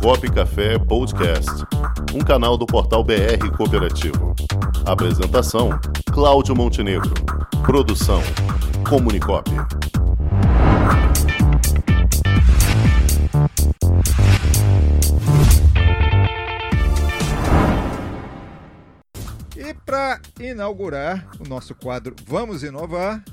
Cop Café Podcast, um canal do portal BR Cooperativo. Apresentação: Cláudio Montenegro. Produção: Comunicop. E para inaugurar o nosso quadro Vamos Inovar,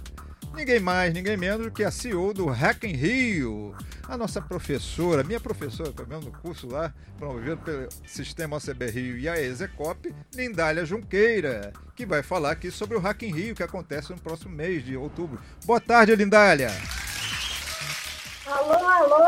ninguém mais, ninguém menos do que a CEO do Hack in Rio, a nossa professora, minha professora também no curso lá, promovido pelo Sistema OCB Rio e a Execop, Lindália Junqueira, que vai falar aqui sobre o Hack in Rio, que acontece no próximo mês de outubro. Boa tarde, Lindália! Alô, alô!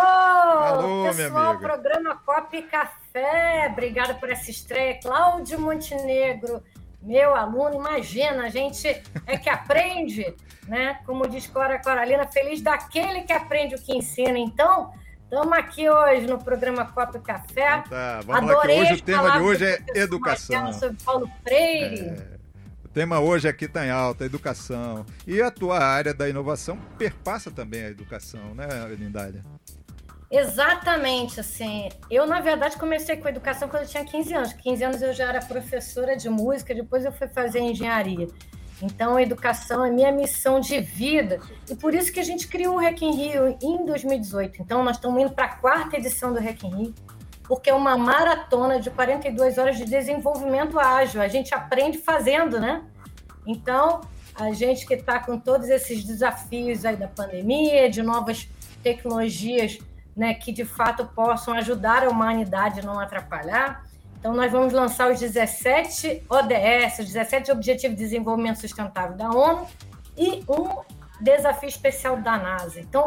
Alô, minha Pessoal, programa Cop Café. Obrigada por essa estreia. Cláudio Montenegro, meu aluno. Imagina, a gente é que aprende, né? Como diz Cora Coralina, feliz daquele que aprende o que ensina. Então, estamos aqui hoje no programa Cop Café. Tá, vamos lá que Adorei hoje o tema de hoje é educação. Sobre Paulo Freire. É, o tema hoje aqui está em alta, educação. E a tua área da inovação perpassa também a educação, né, Lindália? Exatamente, assim. Eu, na verdade, comecei com educação quando eu tinha 15 anos. 15 anos eu já era professora de música, depois eu fui fazer engenharia. Então, a educação é minha missão de vida. E por isso que a gente criou o Hack in Rio em 2018. Então, nós estamos indo para a quarta edição do Hack in Rio, porque é uma maratona de 42 horas de desenvolvimento ágil. A gente aprende fazendo, né? Então, a gente que está com todos esses desafios aí da pandemia, de novas tecnologias né, que de fato possam ajudar a humanidade a não atrapalhar. Então, nós vamos lançar os 17 ODS, os 17 Objetivos de Desenvolvimento Sustentável da ONU e um desafio especial da NASA. Então,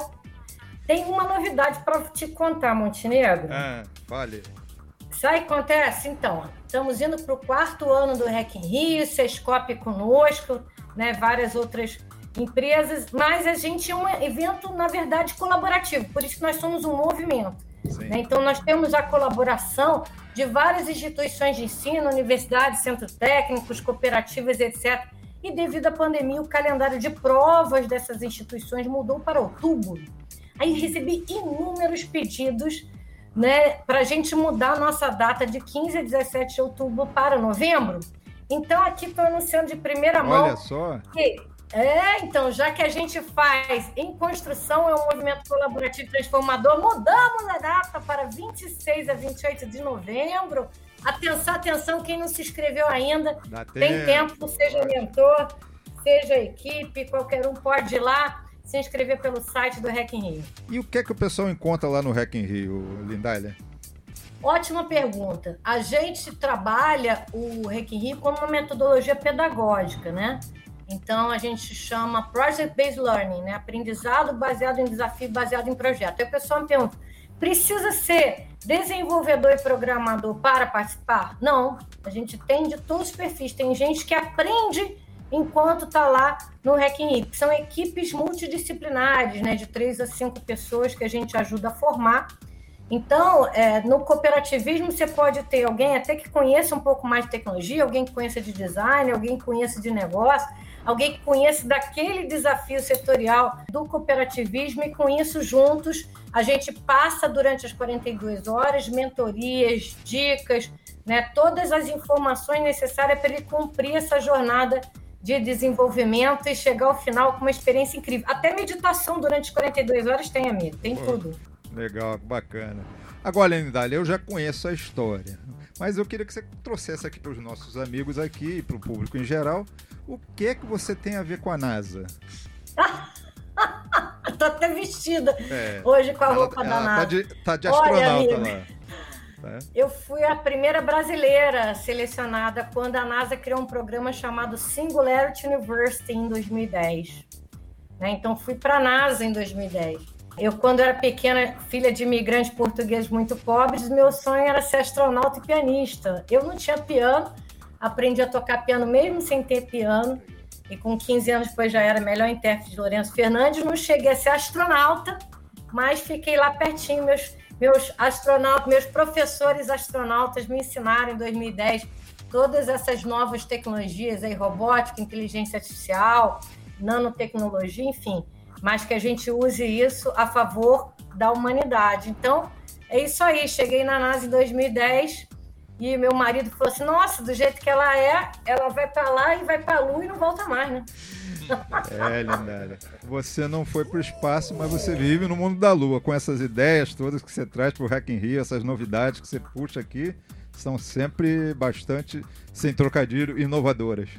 tem uma novidade para te contar, Montenegro. Ah, fale. Sabe o que acontece? Então, estamos indo para o quarto ano do in Rio, Sescop conosco, né, várias outras empresas, mas a gente é um evento, na verdade, colaborativo, por isso que nós somos um movimento. Né? Então, nós temos a colaboração de várias instituições de ensino, universidades, centros técnicos, cooperativas, etc. E devido à pandemia, o calendário de provas dessas instituições mudou para outubro. Aí recebi inúmeros pedidos né, para a gente mudar a nossa data de 15 a 17 de outubro para novembro. Então, aqui estou anunciando de primeira mão Olha só. que- É, então, já que a gente faz em construção, é um movimento colaborativo transformador, mudamos a data para 26 a 28 de novembro. Atenção, atenção, quem não se inscreveu ainda, Dá tem tempo, seja mentor, seja equipe, qualquer um pode ir lá se inscrever pelo site do Hack in Rio. E o que é que o pessoal encontra lá no Hack in Rio, Lindália? Ótima pergunta. A gente trabalha o Hack in Rio como uma metodologia pedagógica, né? Então, a gente chama Project Based Learning, né? Aprendizado baseado em desafio, baseado em projeto. Aí o pessoal me pergunta, precisa ser desenvolvedor e programador para participar? Não. A gente tem de todos os perfis. Tem gente que aprende enquanto está lá no que São equipes multidisciplinares, né? De três a cinco pessoas que a gente ajuda a formar. Então, é, no cooperativismo, você pode ter alguém até que conheça um pouco mais de tecnologia, alguém que conheça de design, alguém que conheça de negócio, alguém que conheça daquele desafio setorial do cooperativismo, e com isso, juntos, a gente passa durante as 42 horas mentorias, dicas, né, todas as informações necessárias para ele cumprir essa jornada de desenvolvimento e chegar ao final com uma experiência incrível. Até meditação durante as 42 horas tem, amigo, tem Pô. tudo. Legal, bacana. Agora, Lindália, eu já conheço a história, mas eu queria que você trouxesse aqui para os nossos amigos aqui e para o público em geral, o que é que você tem a ver com a NASA? Tô até vestida É, hoje com a ela- roupa ela da tá NASA. de, tá de Olha, astronauta amigo. lá. Tá? Eu fui a primeira brasileira selecionada quando a NASA criou um programa chamado Singularity University em 2010. Né? Então, fui para a NASA em 2010. Eu, quando era pequena, filha de imigrantes portugueses muito pobres, meu sonho era ser astronauta e pianista. Eu não tinha piano, aprendi a tocar piano mesmo sem ter piano. E com 15 anos depois já era melhor intérprete de Lourenço Fernandes. Não cheguei a ser astronauta, mas fiquei lá pertinho. Meus, meus astronautas, meus professores astronautas me ensinaram em 2010 todas essas novas tecnologias aí, robótica, inteligência artificial, nanotecnologia, enfim, mas que a gente use isso a favor da humanidade. Então, É isso aí, cheguei na NASA em 2010 e meu marido falou assim: Nossa, do jeito que ela é, ela vai para lá e vai para a Lua e não volta mais, né? É, Lindália. Você não foi para o espaço, mas você vive no mundo da Lua, com essas ideias todas que você traz para o Hack in Rio, essas novidades que você puxa aqui, são sempre bastante, sem trocadilho, inovadoras.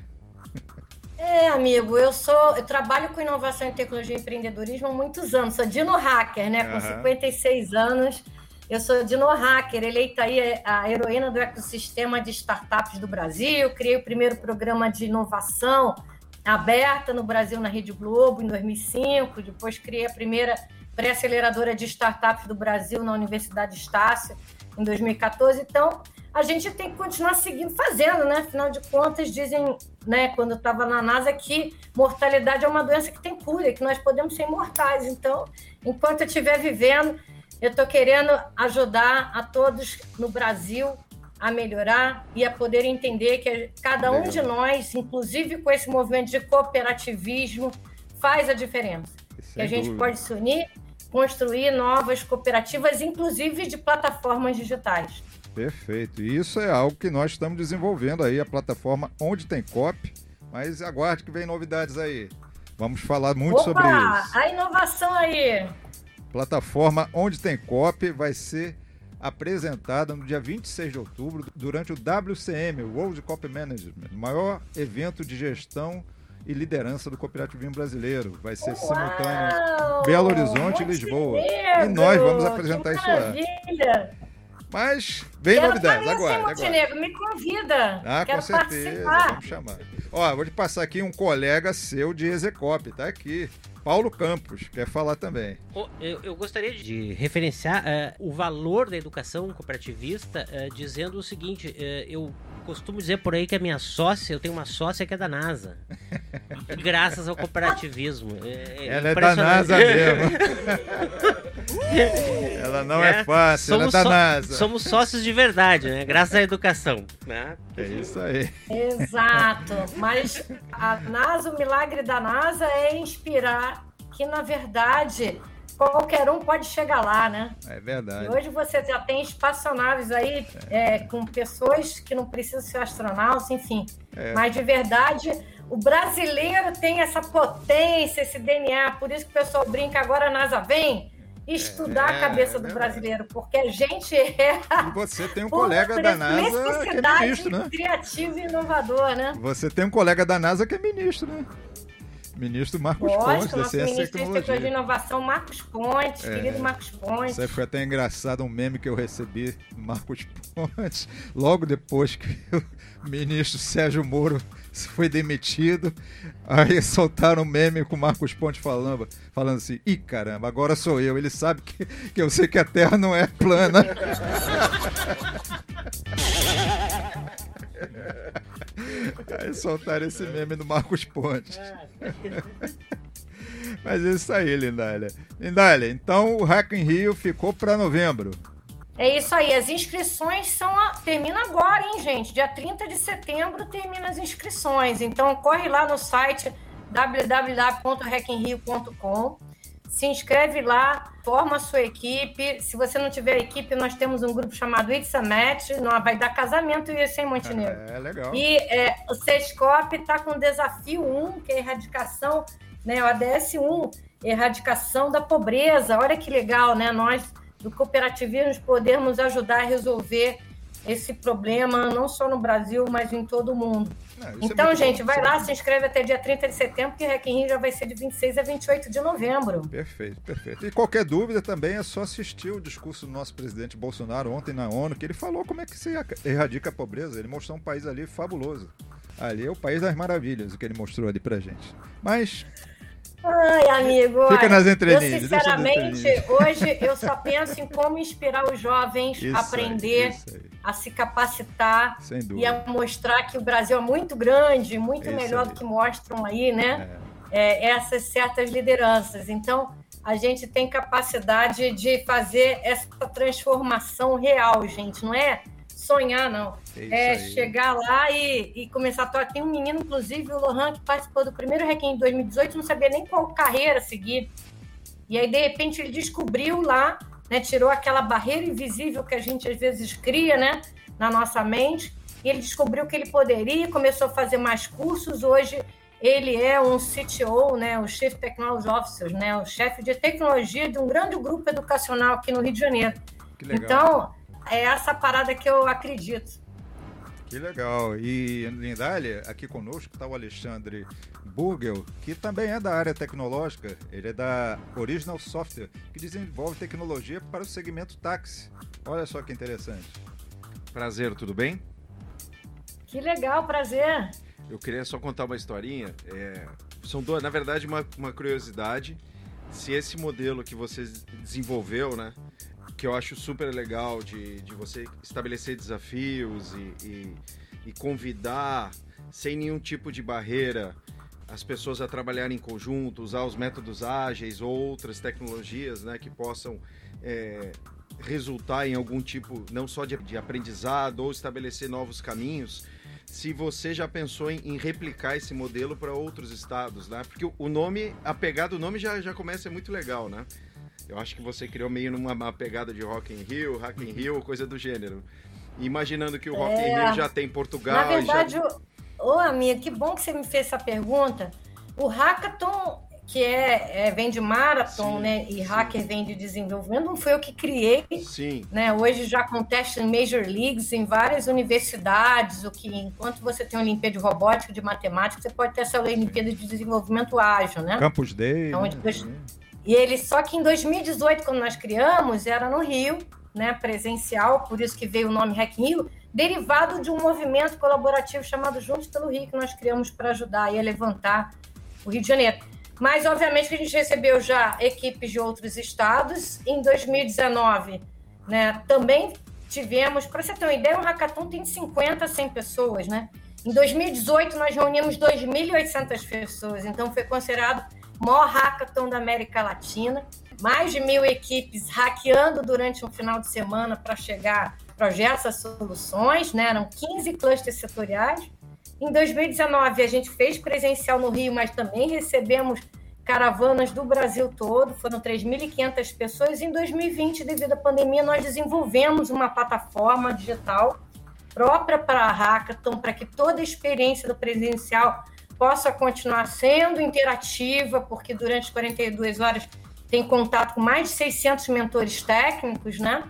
É, amigo, eu sou, eu trabalho com inovação em tecnologia e empreendedorismo há muitos anos. Sou Dino Hacker, né? Com uhum. 56 anos. Eu sou Dino Hacker, eleita aí a heroína do ecossistema de startups do Brasil. Criei o primeiro programa de inovação aberta no Brasil na Rede Globo em 2005. Depois criei a primeira pré-aceleradora de startups do Brasil na Universidade Estácio em 2014. Então, a gente tem que continuar seguindo fazendo, né? Afinal de contas, dizem, né, quando eu estava na NASA, que mortalidade é uma doença que tem cura, que nós podemos ser imortais. Então, enquanto eu estiver vivendo, eu estou querendo ajudar a todos no Brasil a melhorar e a poder entender que cada um de nós, inclusive com esse movimento de cooperativismo, faz a diferença. Sem que a gente dúvida. pode se unir, construir novas cooperativas, inclusive de plataformas digitais. Perfeito. E isso é algo que nós estamos desenvolvendo aí, a plataforma Onde Tem COP. Mas aguarde que vem novidades aí. Vamos falar muito Opa, sobre isso. A inovação aí. Plataforma Onde Tem COP vai ser apresentada no dia 26 de outubro durante o WCM, World Cop Management, o maior evento de gestão e liderança do cooperativismo brasileiro. Vai ser Uau, simultâneo Belo Horizonte e Lisboa. E nós vamos apresentar isso lá. Mas vem Quero novidades, agora. Montenegro, me convida. Ah, Quero com certeza, participar. vamos chamar. Ó, vou te passar aqui um colega seu de Execop, tá aqui. Paulo Campos quer falar também. Eu, eu gostaria de referenciar uh, o valor da educação cooperativista, uh, dizendo o seguinte: uh, eu costumo dizer por aí que a minha sócia, eu tenho uma sócia que é da NASA. graças ao cooperativismo. É, é ela é da NASA mesmo. ela não é, é fácil, ela é da NASA. Somos sócios de verdade, né? Graças à educação. Né? É isso aí. Exato. Mas a NASA, o milagre da NASA é inspirar que, na verdade, qualquer um pode chegar lá, né? É verdade. E hoje você já tem espaçonaves aí é. É, com pessoas que não precisam ser astronautas, enfim. É. Mas de verdade, o brasileiro tem essa potência, esse DNA, por isso que o pessoal brinca agora a NASA vem estudar a é, cabeça do é brasileiro, porque a gente é. E você tem um colega da NASA que é ministro, né? Criativo e inovador, né? Você tem um colega da NASA que é ministro, né? Ministro Marcos Gosto, Pontes, da Ciência e Tecnologia. de Inovação, Marcos Pontes, é, querido Marcos Pontes. Isso aí foi até engraçado, um meme que eu recebi do Marcos Pontes, logo depois que o ministro Sérgio Moro foi demitido. Aí soltaram um meme com o Marcos Pontes falando, falando assim: ih, caramba, agora sou eu. Ele sabe que, que eu sei que a Terra não é plana. Aí soltaram esse meme do Marcos Pontes. Mas é isso aí, Lindália. Lindália, então o Hack in Rio ficou para novembro. É isso aí, as inscrições são a... termina agora, hein, gente? Dia 30 de setembro termina as inscrições. Então corre lá no site www.hackinrio.com se inscreve lá, forma a sua equipe. Se você não tiver equipe, nós temos um grupo chamado It's a Match, não, vai dar casamento isso em Montenegro. É, legal. E é, o Sescop está com desafio 1, que é a erradicação, né, o ADS 1, erradicação da pobreza. Olha que legal, né? Nós do cooperativismo podemos ajudar a resolver esse problema, não só no Brasil, mas em todo o mundo. Não, é então, é gente, bom, vai lá, se inscreve até dia 30 de setembro, que Hack Rio já vai ser de 26 a 28 de novembro. Perfeito, perfeito. E qualquer dúvida também é só assistir o discurso do nosso presidente Bolsonaro ontem na ONU, que ele falou como é que se erradica a pobreza. Ele mostrou um país ali fabuloso. Ali é o país das maravilhas, o que ele mostrou ali pra gente. Mas Ai, amigo. Fica nas entrelinhas. Eu, sinceramente, hoje eu só penso em como inspirar os jovens isso a aprender, aí, a se capacitar e a mostrar que o Brasil é muito grande, muito isso melhor aí. do que mostram aí, né? É. É, essas certas lideranças. Então, a gente tem capacidade de fazer essa transformação real, gente, não é? Sonhar, não. É, é chegar lá e, e começar a tocar. Tem um menino, inclusive, o Lohan, que participou do primeiro Requiem em 2018, não sabia nem qual carreira seguir. E aí, de repente, ele descobriu lá né? tirou aquela barreira invisível que a gente às vezes cria né? na nossa mente. E ele descobriu que ele poderia, começou a fazer mais cursos. Hoje ele é um CTO, né, o Chief Technology Officer, né, o chefe de tecnologia de um grande grupo educacional aqui no Rio de Janeiro. Então, é essa parada que eu acredito. Que legal. E, Lindália, aqui conosco está o Alexandre Burgel, que também é da área tecnológica. Ele é da Original Software, que desenvolve tecnologia para o segmento táxi. Olha só que interessante. Prazer, tudo bem? Que legal, prazer. Eu queria só contar uma historinha. É, são duas, na verdade, uma, uma curiosidade. Se esse modelo que você desenvolveu, né? Que eu acho super legal de, de você estabelecer desafios e, e, e convidar sem nenhum tipo de barreira as pessoas a trabalharem em conjunto, usar os métodos ágeis ou outras tecnologias né, que possam é, resultar em algum tipo, não só de, de aprendizado ou estabelecer novos caminhos se você já pensou em, em replicar esse modelo para outros estados, né? Porque o, nome, a pegada do nome já, já começa ser muito legal, né? Eu acho que você criou meio numa pegada de Rock in Rio, Rock in Rio, coisa do gênero. Imaginando que o Rock é... in Rio já tem Portugal. Na verdade, já... ô amiga, que bom que você me fez essa pergunta. O Hackathon que é, é, vem de Marathon, sim, né? E sim. hacker vem de desenvolvimento, não foi eu que criei. Sim. Né? Hoje já acontece em Major Leagues, em várias universidades, o que enquanto você tem Olimpíada de Robótica, de Matemática, você pode ter essa Olimpíada de Desenvolvimento Ágil, né? Campus Day. Então, né? depois... E ele, só que em 2018, quando nós criamos, era no Rio, né? Presencial, por isso que veio o nome Hack Rio, derivado de um movimento colaborativo chamado Juntos pelo Rio, que nós criamos para ajudar a levantar o Rio de Janeiro. Mas, obviamente, que a gente recebeu já equipes de outros estados. Em 2019, né, também tivemos, para você ter uma ideia, um hackathon tem 50 a 100 pessoas, né? Em 2018, nós reunimos 2.800 pessoas, então foi considerado maior hackathon da América Latina. Mais de mil equipes hackeando durante um final de semana para chegar projetos, a soluções, né? Eram 15 clusters setoriais. Em 2019, a gente fez presencial no Rio, mas também recebemos caravanas do Brasil todo, foram 3.500 pessoas. Em 2020, devido à pandemia, nós desenvolvemos uma plataforma digital própria para a Hackathon, para que toda a experiência do presencial possa continuar sendo interativa, porque durante 42 horas tem contato com mais de 600 mentores técnicos, né?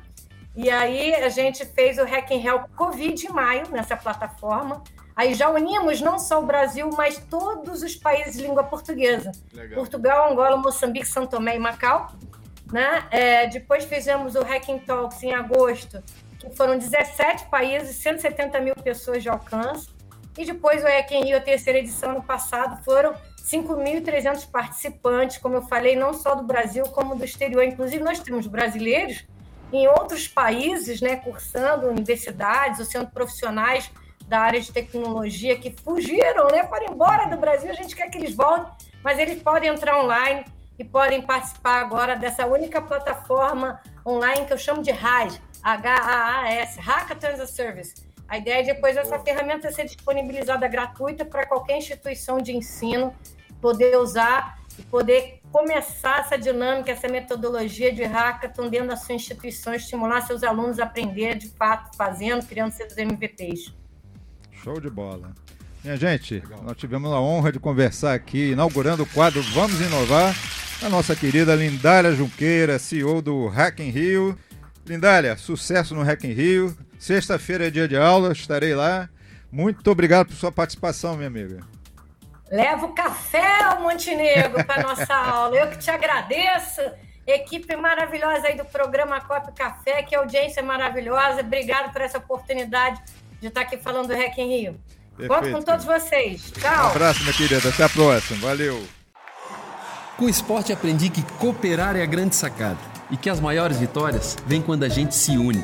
E aí a gente fez o Hack in Hell Covid em maio nessa plataforma. Aí já unimos não só o Brasil, mas todos os países de língua portuguesa. Legal. Portugal, Angola, Moçambique, São Tomé e Macau. Né? É, depois fizemos o Hacking Talks em agosto, que foram 17 países, 170 mil pessoas de alcance. E depois o Hacking Rio, a terceira edição no passado, foram 5.300 participantes, como eu falei, não só do Brasil, como do exterior. Inclusive, nós temos brasileiros em outros países, né, cursando universidades ou sendo profissionais da área de tecnologia que fugiram, né? Foram embora do Brasil, a gente quer que eles voltem, mas eles podem entrar online e podem participar agora dessa única plataforma online que eu chamo de HAAS, H-A-A-S, Hackathon as a Service. A ideia é depois essa ferramenta ser disponibilizada gratuita para qualquer instituição de ensino poder usar e poder começar essa dinâmica, essa metodologia de hackathon dentro da sua instituição, estimular seus alunos a aprender de fato, fazendo, criando seus MVPs. Show de bola. Minha gente, Legal. nós tivemos a honra de conversar aqui, inaugurando o quadro Vamos Inovar, a nossa querida Lindália Junqueira, CEO do Hack in Rio. Lindália, sucesso no Hack in Rio. Sexta-feira é dia de aula, estarei lá. Muito obrigado por sua participação, minha amiga. Leva o café ao Montenegro para nossa aula. Eu que te agradeço. Equipe maravilhosa aí do programa Cop Café, que audiência maravilhosa. Obrigado por essa oportunidade de estar aqui falando do Rec em Rio. Perfeito. Conto com todos vocês. Tchau. Um abraço, minha querida. Até a próxima. Valeu. Com o esporte aprendi que cooperar é a grande sacada e que as maiores vitórias vêm quando a gente se une.